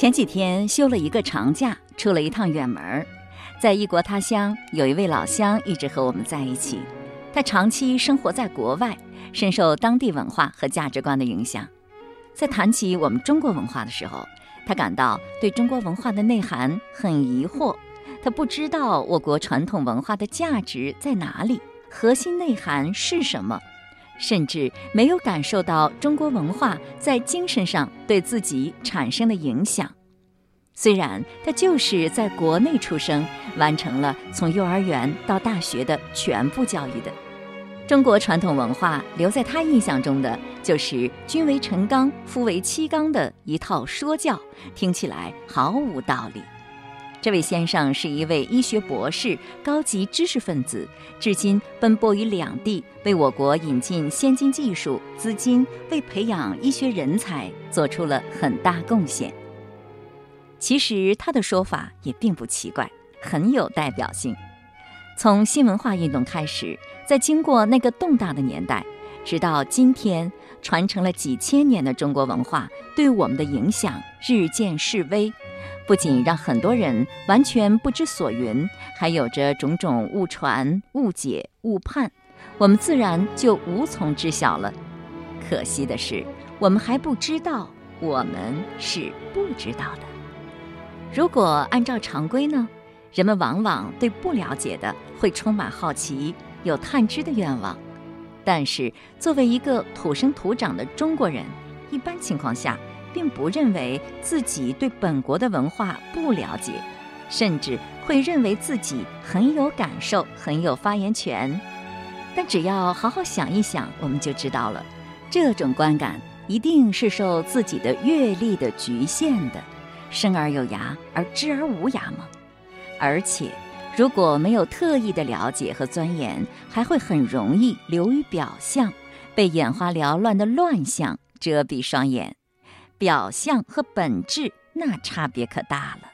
前几天休了一个长假，出了一趟远门，在异国他乡，有一位老乡一直和我们在一起。他长期生活在国外，深受当地文化和价值观的影响。在谈起我们中国文化的时候，他感到对中国文化的内涵很疑惑。他不知道我国传统文化的价值在哪里，核心内涵是什么，甚至没有感受到中国文化在精神上对自己产生的影响。虽然他就是在国内出生，完成了从幼儿园到大学的全部教育的，中国传统文化留在他印象中的就是“君为臣纲，夫为妻纲”的一套说教，听起来毫无道理。这位先生是一位医学博士、高级知识分子，至今奔波于两地，为我国引进先进技术、资金，为培养医学人才做出了很大贡献。其实他的说法也并不奇怪，很有代表性。从新文化运动开始，在经过那个动荡的年代，直到今天，传承了几千年的中国文化对我们的影响日渐式微，不仅让很多人完全不知所云，还有着种种误传、误解、误判，我们自然就无从知晓了。可惜的是，我们还不知道，我们是不知道的。如果按照常规呢，人们往往对不了解的会充满好奇，有探知的愿望。但是作为一个土生土长的中国人，一般情况下并不认为自己对本国的文化不了解，甚至会认为自己很有感受、很有发言权。但只要好好想一想，我们就知道了，这种观感一定是受自己的阅历的局限的。生而有涯而知而无涯吗？而且，如果没有特意的了解和钻研，还会很容易流于表象，被眼花缭乱的乱象遮蔽双眼。表象和本质那差别可大了。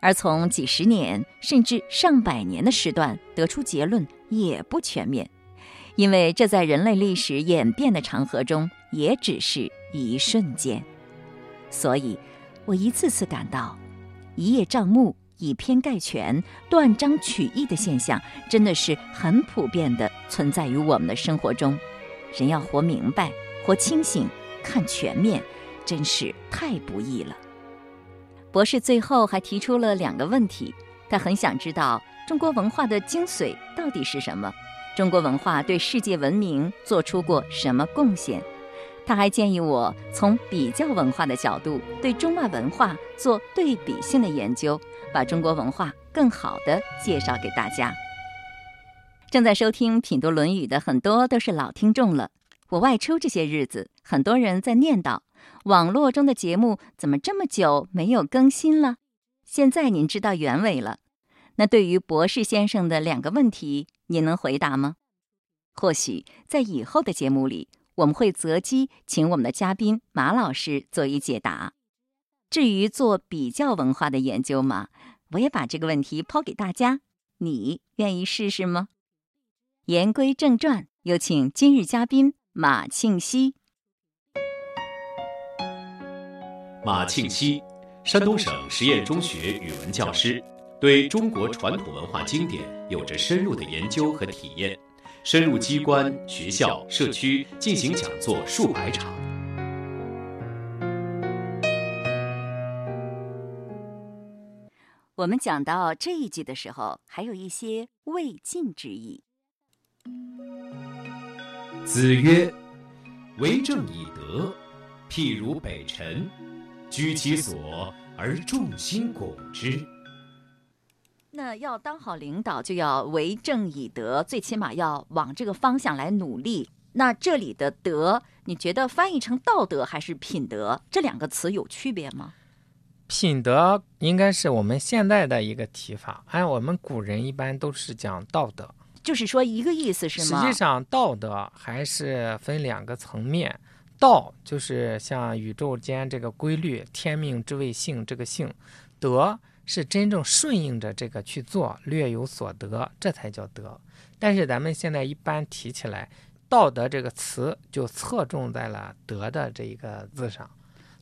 而从几十年甚至上百年的时段得出结论也不全面，因为这在人类历史演变的长河中也只是一瞬间。所以。我一次次感到，一叶障目、以偏概全、断章取义的现象，真的是很普遍的存在于我们的生活中。人要活明白、活清醒、看全面，真是太不易了。博士最后还提出了两个问题，他很想知道中国文化的精髓到底是什么，中国文化对世界文明做出过什么贡献。他还建议我从比较文化的角度对中外文化做对比性的研究，把中国文化更好的介绍给大家。正在收听品读《论语》的很多都是老听众了。我外出这些日子，很多人在念叨网络中的节目怎么这么久没有更新了。现在您知道原委了。那对于博士先生的两个问题，您能回答吗？或许在以后的节目里。我们会择机请我们的嘉宾马老师做一解答。至于做比较文化的研究嘛，我也把这个问题抛给大家，你愿意试试吗？言归正传，有请今日嘉宾马庆西。马庆西，山东省实验中学语文教师，对中国传统文化经典有着深入的研究和体验。深入机关、学校、社区进行讲座数百场。我们讲到这一句的时候，还有一些未尽之意。子曰：“为政以德，譬如北辰，居其所而众星拱之。”那要当好领导，就要为政以德，最起码要往这个方向来努力。那这里的“德”，你觉得翻译成道德还是品德？这两个词有区别吗？品德应该是我们现在的一个提法，按我们古人一般都是讲道德，就是说一个意思是吗？实际上，道德还是分两个层面，道就是像宇宙间这个规律，天命之谓性，这个性，德。是真正顺应着这个去做，略有所得，这才叫德。但是咱们现在一般提起来，道德这个词就侧重在了德的这一个字上。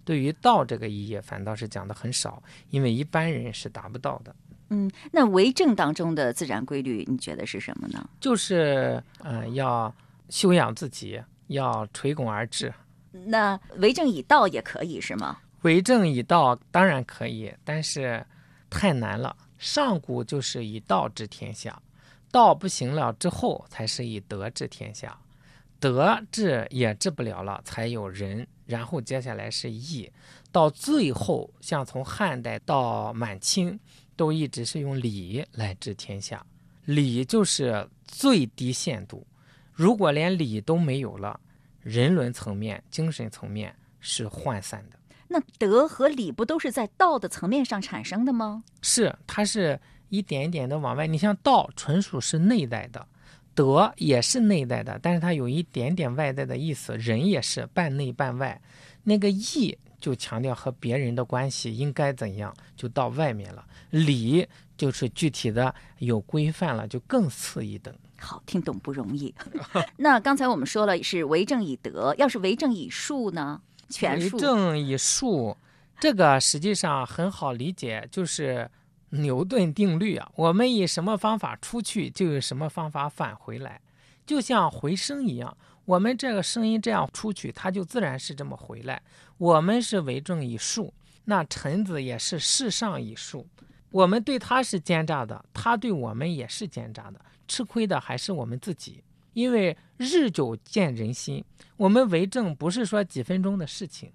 对于道这个意义，反倒是讲的很少，因为一般人是达不到的。嗯，那为政当中的自然规律，你觉得是什么呢？就是呃，要修养自己，要垂拱而治。那为政以道也可以是吗？为政以道当然可以，但是太难了。上古就是以道治天下，道不行了之后，才是以德治天下。德治也治不了了，才有仁，然后接下来是义，到最后，像从汉代到满清，都一直是用礼来治天下。礼就是最低限度，如果连礼都没有了，人伦层面、精神层面是涣散的。那德和礼不都是在道的层面上产生的吗？是，它是一点一点的往外。你像道，纯属是内在的。德也是内在的，但是它有一点点外在的意思。人也是半内半外，那个义就强调和别人的关系应该怎样，就到外面了。礼就是具体的有规范了，就更次一等。好，听懂不容易。那刚才我们说了是为政以德，要是为政以术呢？权术。为政以术，这个实际上很好理解，就是。牛顿定律啊，我们以什么方法出去，就有什么方法返回来，就像回声一样。我们这个声音这样出去，它就自然是这么回来。我们是为政以术，那臣子也是世上以术。我们对他是奸诈的，他对我们也是奸诈的，吃亏的还是我们自己。因为日久见人心，我们为政不是说几分钟的事情，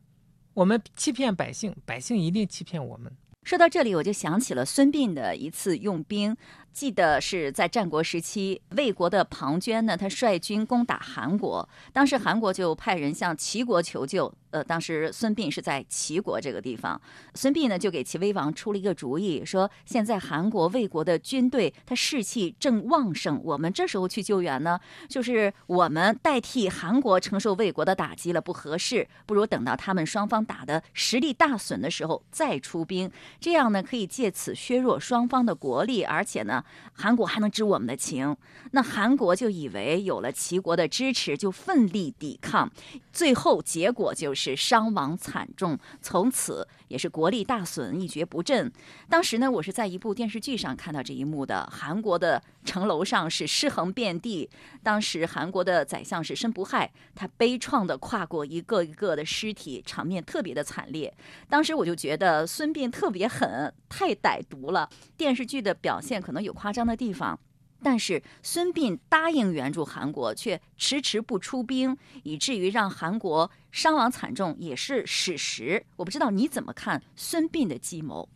我们欺骗百姓，百姓一定欺骗我们。说到这里，我就想起了孙膑的一次用兵。记得是在战国时期，魏国的庞涓呢，他率军攻打韩国，当时韩国就派人向齐国求救。呃，当时孙膑是在齐国这个地方，孙膑呢就给齐威王出了一个主意，说现在韩国魏国的军队他士气正旺盛，我们这时候去救援呢，就是我们代替韩国承受魏国的打击了，不合适，不如等到他们双方打的实力大损的时候再出兵，这样呢可以借此削弱双方的国力，而且呢。韩国还能知我们的情，那韩国就以为有了齐国的支持，就奋力抵抗，最后结果就是伤亡惨重，从此也是国力大损，一蹶不振。当时呢，我是在一部电视剧上看到这一幕的，韩国的城楼上是尸横遍地，当时韩国的宰相是申不害，他悲怆的跨过一个一个的尸体，场面特别的惨烈。当时我就觉得孙膑特别狠，太歹毒了。电视剧的表现可能有。夸张的地方，但是孙膑答应援助韩国，却迟迟不出兵，以至于让韩国伤亡惨重，也是史实。我不知道你怎么看孙膑的计谋。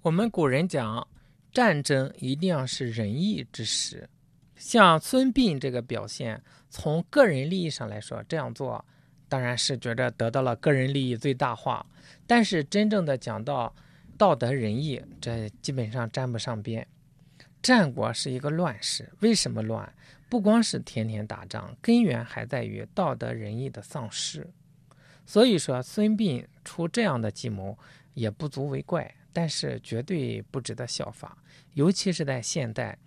我们古人讲，战争一定要是仁义之时。像孙膑这个表现，从个人利益上来说，这样做当然是觉得得到了个人利益最大化。但是真正的讲到道德仁义，这基本上沾不上边。战国是一个乱世，为什么乱？不光是天天打仗，根源还在于道德仁义的丧失。所以说，孙膑出这样的计谋也不足为怪，但是绝对不值得效法。尤其是在现代，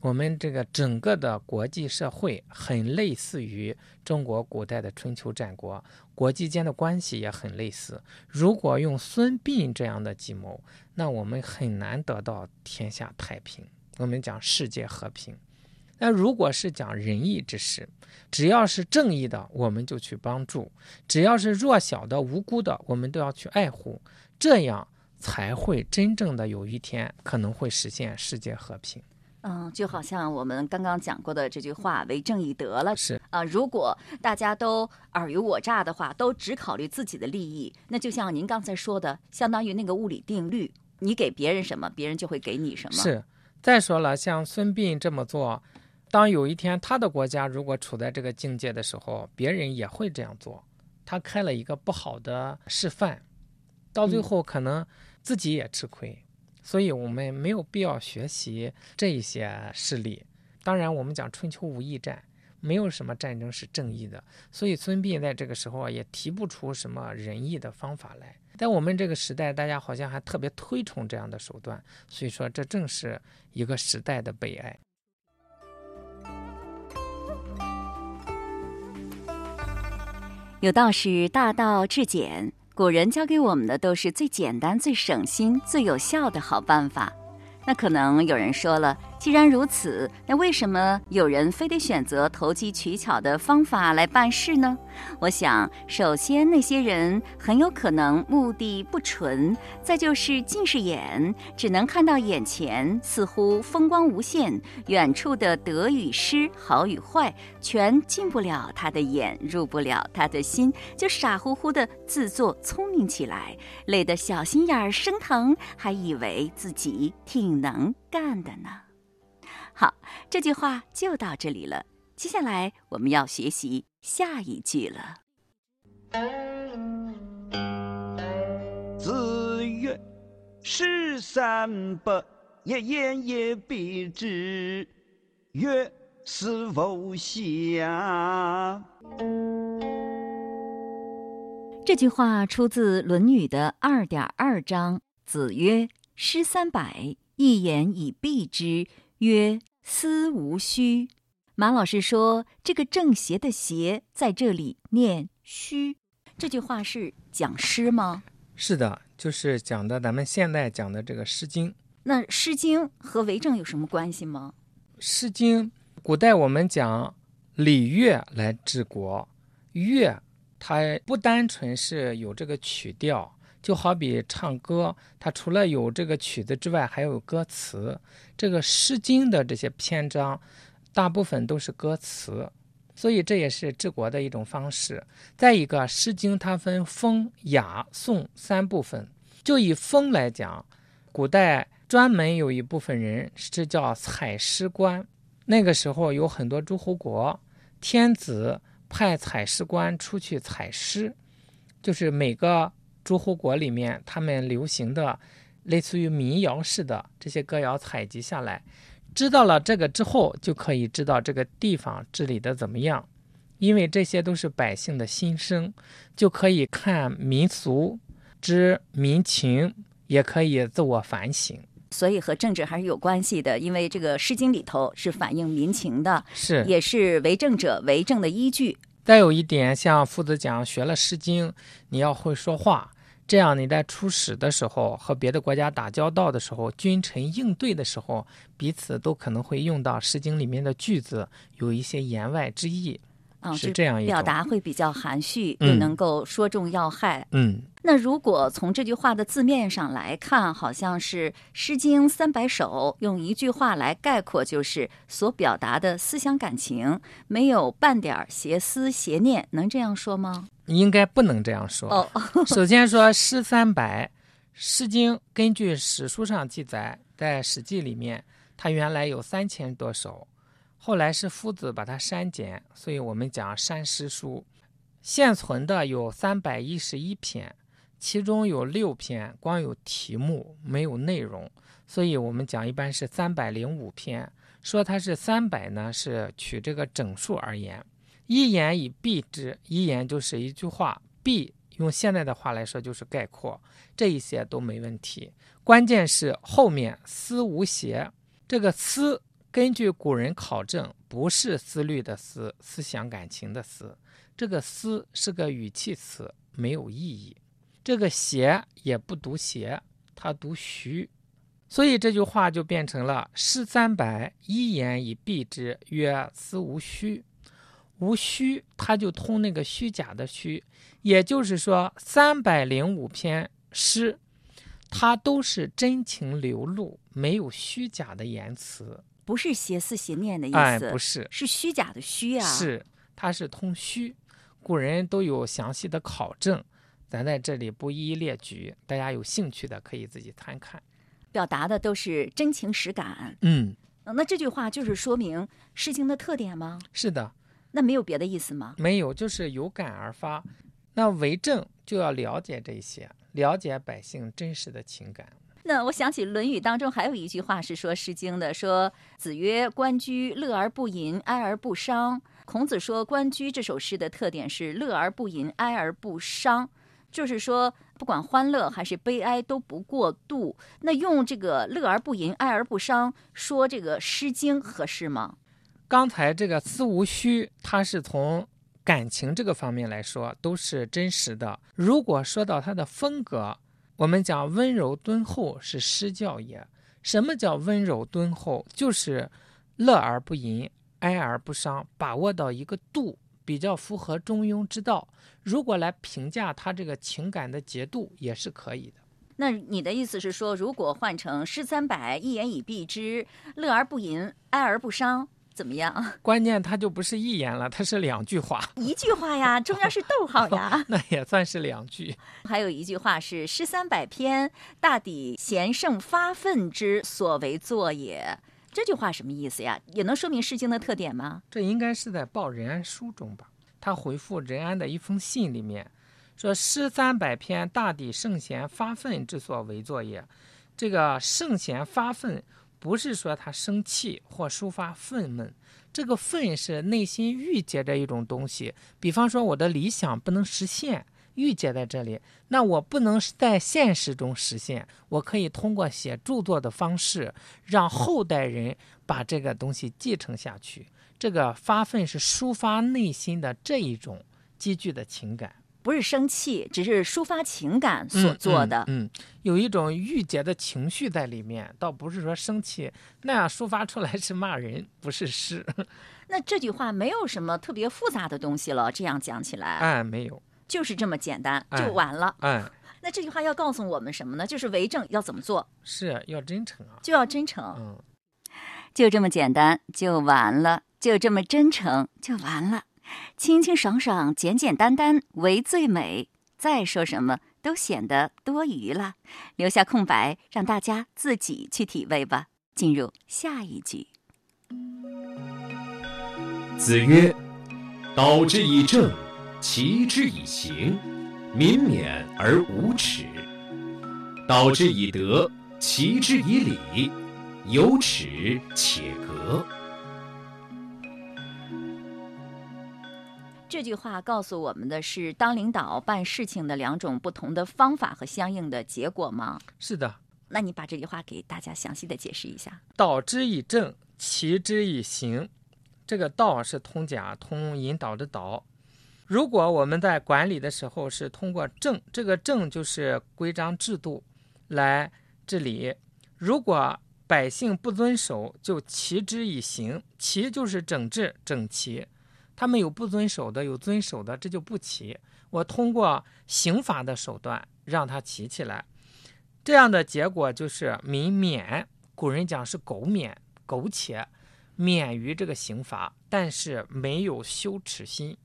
我们这个整个的国际社会很类似于中国古代的春秋战国，国际间的关系也很类似。如果用孙膑这样的计谋，那我们很难得到天下太平。我们讲世界和平，那如果是讲仁义之事，只要是正义的，我们就去帮助；只要是弱小的、无辜的，我们都要去爱护，这样才会真正的有一天可能会实现世界和平。嗯，就好像我们刚刚讲过的这句话“为正义得了”是啊，如果大家都尔虞我诈的话，都只考虑自己的利益，那就像您刚才说的，相当于那个物理定律，你给别人什么，别人就会给你什么。是。再说了，像孙膑这么做，当有一天他的国家如果处在这个境界的时候，别人也会这样做。他开了一个不好的示范，到最后可能自己也吃亏。所以我们没有必要学习这一些事例。当然，我们讲春秋无义战，没有什么战争是正义的。所以孙膑在这个时候啊也提不出什么仁义的方法来。在我们这个时代，大家好像还特别推崇这样的手段，所以说这正是一个时代的悲哀。有道是大道至简，古人教给我们的都是最简单、最省心、最有效的好办法。那可能有人说了，既然如此，那为什么有人非得选择投机取巧的方法来办事呢？我想，首先那些人很有可能目的不纯，再就是近视眼，只能看到眼前，似乎风光无限，远处的得与失、好与坏，全进不了他的眼，入不了他的心，就傻乎乎的自作聪明起来，累得小心眼儿生疼，还以为自己挺能干的呢。好，这句话就到这里了。接下来我们要学习下一句了。子曰：“十三百，一言也必之。曰：思无暇。”这句话出自《论语》的二点二章。子曰：“诗三百，一言以蔽之。曰：思无虚。”马老师说：“这个正邪的邪在这里念虚。”这句话是讲诗吗？是的，就是讲的咱们现在讲的这个《诗经》。那《诗经》和为政有什么关系吗？《诗经》古代我们讲礼乐来治国，乐它不单纯是有这个曲调，就好比唱歌，它除了有这个曲子之外，还有歌词。这个《诗经》的这些篇章，大部分都是歌词，所以这也是治国的一种方式。再一个，《诗经》它分风、雅、颂三部分。就以风来讲，古代专门有一部分人是叫采诗官。那个时候有很多诸侯国，天子派采诗官出去采诗，就是每个诸侯国里面他们流行的类似于民谣式的这些歌谣采集下来。知道了这个之后，就可以知道这个地方治理的怎么样，因为这些都是百姓的心声，就可以看民俗，知民情，也可以自我反省。所以和政治还是有关系的，因为这个《诗经》里头是反映民情的，是，也是为政者为政的依据。再有一点，像夫子讲，学了《诗经》，你要会说话。这样你在出使的时候，和别的国家打交道的时候，君臣应对的时候，彼此都可能会用到《诗经》里面的句子，有一些言外之意，啊，是这样一表达会比较含蓄，嗯又能够说中要害。嗯，那如果从这句话的字面上来看，好像是《诗经》三百首，用一句话来概括，就是所表达的思想感情，没有半点儿邪思邪念，能这样说吗？应该不能这样说。哦，首先说诗三百，《诗经》根据史书上记载，在《史记》里面，它原来有三千多首，后来是夫子把它删减，所以我们讲删诗书。现存的有三百一十一篇，其中有六篇光有题目没有内容，所以我们讲一般是三百零五篇。说它是三百呢，是取这个整数而言。一言以蔽之，一言就是一句话，蔽用现在的话来说就是概括，这一些都没问题。关键是后面思无邪，这个思根据古人考证，不是思虑的思，思想感情的思，这个思是个语气词，没有意义。这个邪也不读邪，它读虚。所以这句话就变成了诗三百，一言以蔽之，曰思无虚。无虚，它就通那个虚假的虚，也就是说，三百零五篇诗，它都是真情流露，没有虚假的言辞。不是邪思邪念的意哎，思，不是，是虚假的虚啊。是它是通虚，古人都有详细的考证，咱在这里不一一列举，大家有兴趣的可以自己参看。表达的都是真情实感。嗯，呃那这句话就是说明《诗经》的特点吗？是的，那没有别的意思吗？没有，就是有感而发。那为政就要了解这些，了解百姓真实的情感。那我想起《论语》当中还有一句话是说《诗经》的，说子曰：“关雎，乐而不淫，哀而不伤。”孔子说《关雎》这首诗的特点是乐而不淫，哀而不伤，就是说不管欢乐还是悲哀都不过度。那用这个乐而不淫，哀而不伤说这个《诗经》合适吗？刚才这个思无虚，它是从感情这个方面来说都是真实的。如果说到他的风格，我们讲温柔敦厚是诗教也。什么叫温柔敦厚？就是乐而不淫，哀而不伤，把握到一个度，比较符合中庸之道。如果来评价他这个情感的节度，也是可以的。那你的意思是说，如果换成诗三百，一言以蔽之，乐而不淫，哀而不伤，怎么样？关键它就不是一言了，它是两句话。一句话呀，中间是逗号呀。那也算是两句。还有一句话是“诗三百篇，大抵贤圣发愤之所为作也”。这句话什么意思呀？也能说明《诗经》的特点吗？这应该是在报任安书中吧？他回复任安的一封信里面。说诗三百篇，大抵圣贤发愤之所为作也。这个圣贤发愤，不是说他生气或抒发愤懑，这个愤是内心郁结着一种东西。比方说，我的理想不能实现，郁结在这里，那我不能在现实中实现，我可以通过写著作的方式，让后代人把这个东西继承下去。这个发愤是抒发内心的这一种积聚的情感。不是生气，只是抒发情感所做的。嗯，有一种郁结的情绪在里面，倒不是说生气那样抒发出来是骂人，不是诗。那这句话没有什么特别复杂的东西了，这样讲起来，哎，没有，就是这么简单就完了。哎，那这句话要告诉我们什么呢？就是为政要怎么做？是要真诚啊，就要真诚。嗯，就这么简单就完了，就这么真诚就完了。清清爽爽、简简单单为最美。再说什么都显得多余了，留下空白，让大家自己去体味吧。进入下一句。子曰：“导之以政，齐之以刑，民免而无耻；导之以德，齐之以礼，有耻且格。”这句话告诉我们的是，当领导办事情的两种不同的方法和相应的结果吗？是的。那你把这句话给大家详细的解释一下。导之以政，齐之以刑。这个“道”是通假，通引导的“导”。如果我们在管理的时候是通过政，这个政就是规章制度来治理。如果百姓不遵守，就齐之以刑。齐就是整治、整齐。他们有不遵守的，有遵守的，这就不齐。我通过刑罚的手段让他齐起来，这样的结果就是民免。古人讲是苟免，苟且免于这个刑罚，但是没有羞耻心，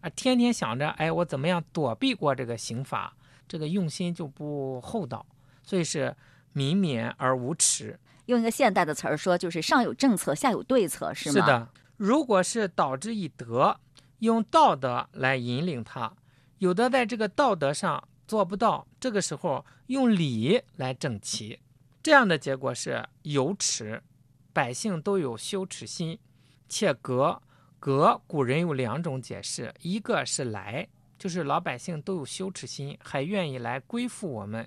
啊，天天想着哎，我怎么样躲避过这个刑罚，这个用心就不厚道，所以是民免而无耻。用一个现代的词儿说，就是上有政策，下有对策，是吗？是的。如果是导之以德，用道德来引领他，有的在这个道德上做不到，这个时候用礼来整齐，这样的结果是有耻，百姓都有羞耻心，且格格。古人有两种解释，一个是来，就是老百姓都有羞耻心，还愿意来归附我们；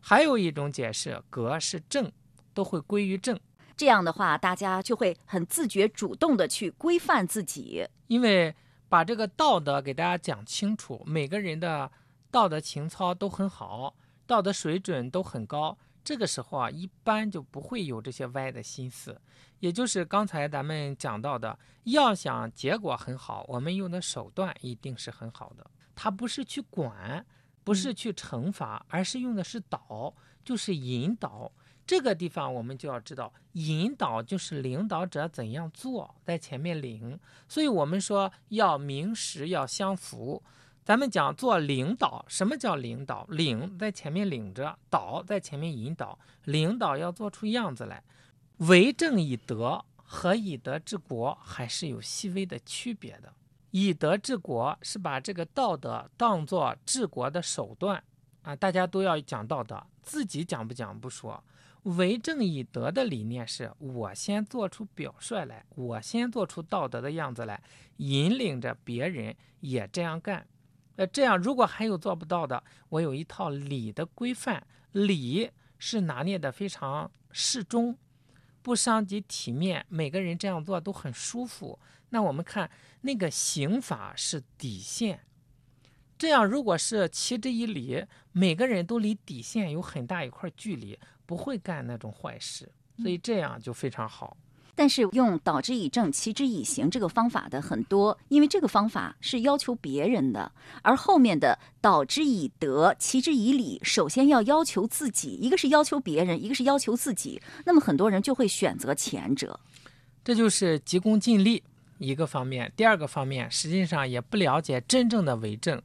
还有一种解释，格是正，都会归于正。这样的话，大家就会很自觉、主动的去规范自己，因为把这个道德给大家讲清楚，每个人的道德情操都很好，道德水准都很高。这个时候啊，一般就不会有这些歪的心思。也就是刚才咱们讲到的，要想结果很好，我们用的手段一定是很好的。他不是去管，不是去惩罚，而是用的是导，就是引导。这个地方我们就要知道，引导就是领导者怎样做，在前面领。所以我们说要名实要相符。咱们讲做领导，什么叫领导？领在前面领着，导在前面引导。领导要做出样子来。为政以德和以德治国还是有细微的区别的。以德治国是把这个道德当做治国的手段啊，大家都要讲道德，自己讲不讲不说。为政以德的理念是我先做出表率来，我先做出道德的样子来，引领着别人也这样干。呃，这样如果还有做不到的，我有一套礼的规范，礼是拿捏的非常适中，不伤及体面，每个人这样做都很舒服。那我们看那个刑法是底线，这样如果是齐之以理，每个人都离底线有很大一块距离，不会干那种坏事，所以这样就非常好。但是用导之以正，齐之以刑这个方法的很多，因为这个方法是要求别人的，而后面的导之以德，齐之以礼，首先要要求自己，一个是要求别人，一个是要求自己，那么很多人就会选择前者。这就是急功近利一个方面，第二个方面实际上也不了解真正的为政。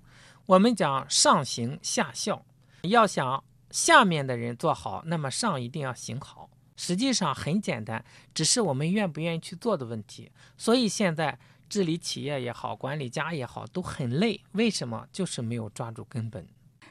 我们讲上行下效，要想下面的人做好，那么上一定要行好。实际上很简单，只是我们愿不愿意去做的问题。所以现在治理企业也好，管理家也好，都很累。为什么？就是没有抓住根本。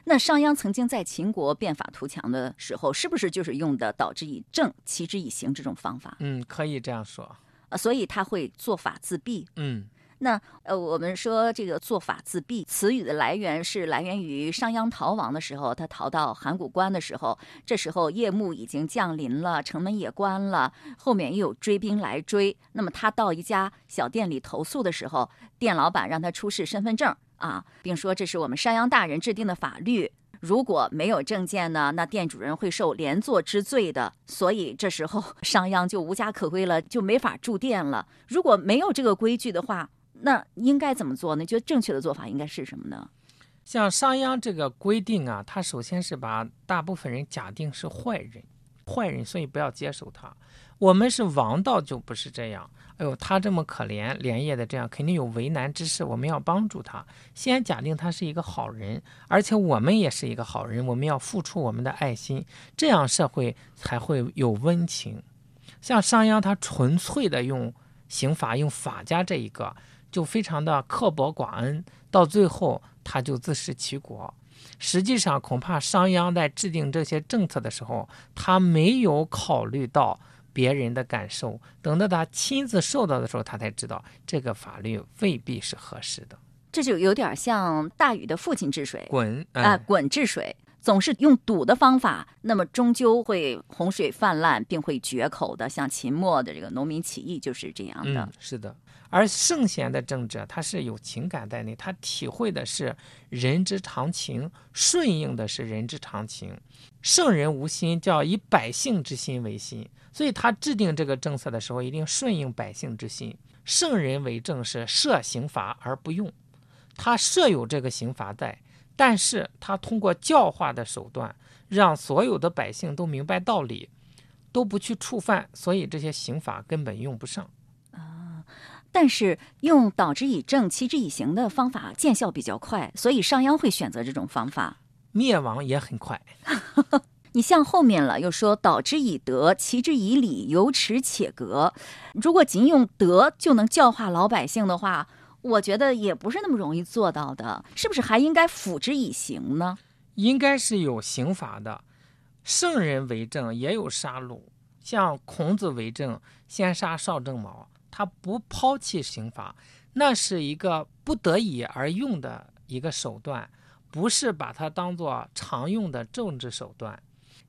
那商鞅曾经在秦国变法图强的时候，是不是就是用的导之以政，齐之以刑这种方法？嗯，可以这样说。呃，所以他会做法自毙。嗯。那呃，我们说这个做法自毙，词语的来源是来源于商鞅逃亡的时候，他逃到函谷关的时候，这时候夜幕已经降临了，城门也关了，后面又有追兵来追。那么他到一家小店里投宿的时候，店老板让他出示身份证啊，并说这是我们商鞅大人制定的法律，如果没有证件呢，那店主人会受连坐之罪的。所以这时候 商鞅就无家可归了，就没法住店了。如果没有这个规矩的话，那应该怎么做呢？觉得正确的做法应该是什么呢？像商鞅这个规定啊，他首先是把大部分人假定是坏人，坏人，所以不要接受他。我们是王道就不是这样。哎呦，他这么可怜，连夜的这样，肯定有为难之事，我们要帮助他。先假定他是一个好人，而且我们也是一个好人，我们要付出我们的爱心，这样社会才会有温情。像商鞅，他纯粹的用刑法，用法家这一个。就非常的刻薄寡恩，到最后他就自食其果。实际上，恐怕商鞅在制定这些政策的时候，他没有考虑到别人的感受。等到他亲自受到的时候，他才知道这个法律未必是合适的。这就有点像大禹的父亲治水，鲧啊，鲧治水总是用堵的方法，那么终究会洪水泛滥，并会决口的。像秦末的这个农民起义就是这样的。是的。而圣贤的政治，他是有情感在内，他体会的是人之常情，顺应的是人之常情。圣人无心，叫以百姓之心为心，所以他制定这个政策的时候，一定顺应百姓之心。圣人为政是设刑罚而不用，他设有这个刑罚在，但是他通过教化的手段，让所有的百姓都明白道理，都不去触犯，所以这些刑法根本用不上。啊但是用导之以政，齐之以刑的方法见效比较快，所以商鞅会选择这种方法，灭亡也很快。你像后面了，又说导之以德，齐之以礼，有耻且格。如果仅用德就能教化老百姓的话，我觉得也不是那么容易做到的，是不是还应该辅之以刑呢？应该是有刑罚的。圣人为政也有杀戮，像孔子为政，先杀少正卯。他不抛弃刑罚，那是一个不得已而用的一个手段，不是把它当做常用的政治手段，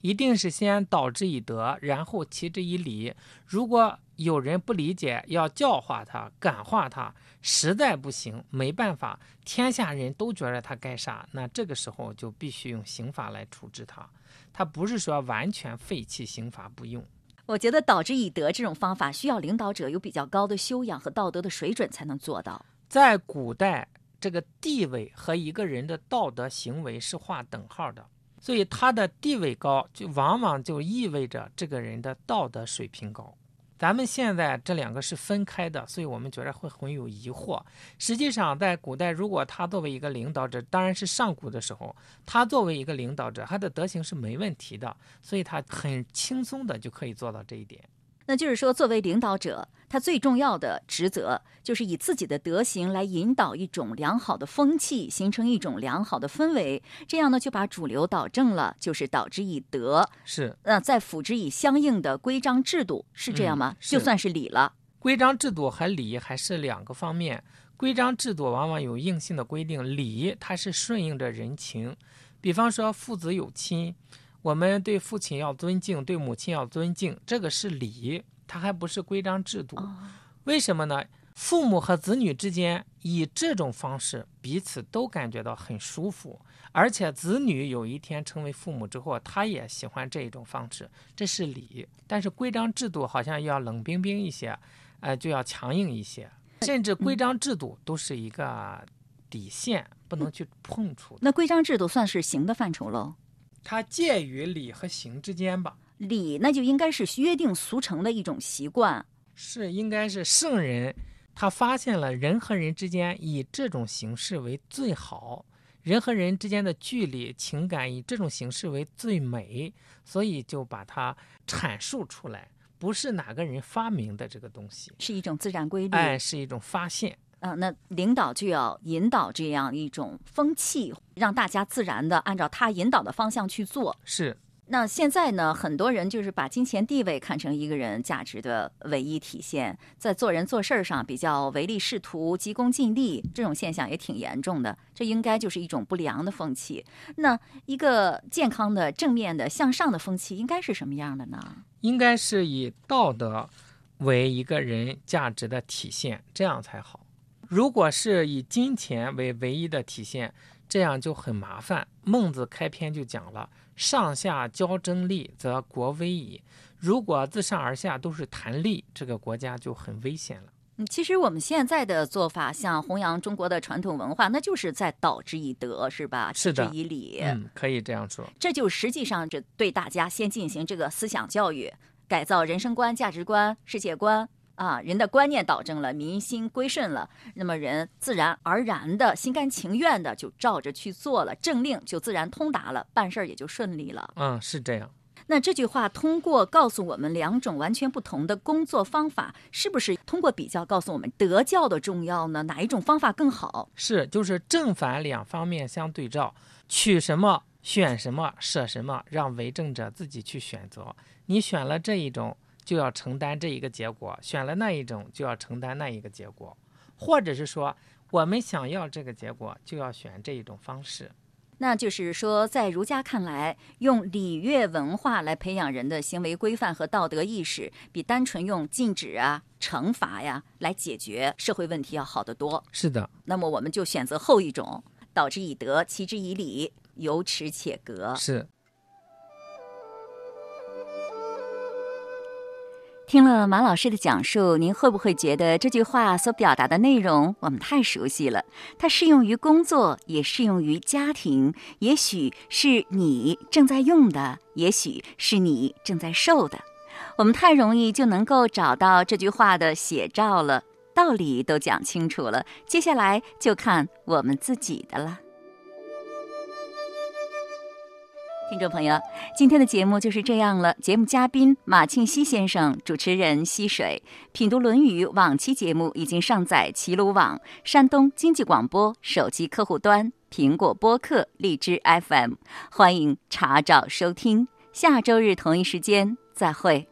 一定是先导之以德，然后齐之以礼。如果有人不理解，要教化他、感化他，实在不行，没办法，天下人都觉得他该杀，那这个时候就必须用刑法来处置他。他不是说完全废弃刑法不用。我觉得导之以德这种方法需要领导者有比较高的修养和道德的水准才能做到。在古代，这个地位和一个人的道德行为是划等号的，所以他的地位高，就往往就意味着这个人的道德水平高。咱们现在这两个是分开的，所以我们觉得会很有疑惑。实际上，在古代，如果他作为一个领导者，当然是上古的时候，他作为一个领导者，他的德行是没问题的，所以他很轻松的就可以做到这一点。那就是说，作为领导者，他最重要的职责就是以自己的德行来引导一种良好的风气，形成一种良好的氛围。这样呢，就把主流导正了，就是导之以德。是，那再辅之以相应的规章制度，是这样吗？就算是礼了。规章制度和礼还是两个方面。规章制度往往有硬性的规定，礼它是顺应着人情。比方说，父子有亲。我们对父亲要尊敬，对母亲要尊敬，这个是礼，它还不是规章制度。为什么呢？父母和子女之间以这种方式彼此都感觉到很舒服，而且子女有一天成为父母之后，他也喜欢这一种方式，这是礼。但是规章制度好像要冷冰冰一些，呃，就要强硬一些，甚至规章制度都是一个底线，不能去碰触的。那规章制度算是刑的范畴喽？它介于礼和行之间吧？礼那就应该是约定俗成的一种习惯，是应该是圣人。他发现了人和人之间以这种形式为最好，人和人之间的距离情感以这种形式为最美，所以就把它阐述出来，不是哪个人发明的这个东西，是一种自然规律。哎，是一种发现。嗯，那领导就要引导这样一种风气，让大家自然的按照他引导的方向去做。是。那现在呢？很多人就是把金钱地位看成一个人价值的唯一体现，在做人做事儿上比较唯利是图、急功近利，这种现象也挺严重的。这应该就是一种不良的风气。那一个健康的、正面的、向上的风气应该是什么样的呢？应该是以道德为一个人价值的体现，这样才好。如果是以金钱为唯一的体现，这样就很麻烦。孟子开篇就讲了。上下交争利，则国危矣。如果自上而下都是谈利，这个国家就很危险了。嗯，其实我们现在的做法，像弘扬中国的传统文化，那就是在导之以德，是吧？是的，以礼。嗯，可以这样说。这就实际上，这对大家先进行这个思想教育，改造人生观、价值观、世界观。啊，人的观念导正了，民心归顺了，那么人自然而然的心甘情愿的就照着去做了，政令就自然通达了，办事儿也就顺利了。嗯，是这样。那这句话通过告诉我们两种完全不同的工作方法，是不是通过比较告诉我们德教的重要呢？哪一种方法更好？是，就是正反两方面相对照，取什么选什么，舍什么，让为政者自己去选择。你选了这一种。就要承担这一个结果，选了那一种就要承担那一个结果，或者是说我们想要这个结果，就要选这一种方式。那就是说，在儒家看来，用礼乐文化来培养人的行为规范和道德意识，比单纯用禁止啊、惩罚呀来解决社会问题要好得多。是的。那么我们就选择后一种，导之以德，齐之以礼，有耻且格。是。听了马老师的讲述，您会不会觉得这句话所表达的内容我们太熟悉了？它适用于工作，也适用于家庭。也许是你正在用的，也许是你正在受的。我们太容易就能够找到这句话的写照了，道理都讲清楚了，接下来就看我们自己的了。听众朋友，今天的节目就是这样了。节目嘉宾马庆西先生，主持人溪水，品读《论语》往期节目已经上载齐鲁网、山东经济广播手机客户端、苹果播客、荔枝 FM，欢迎查找收听。下周日同一时间再会。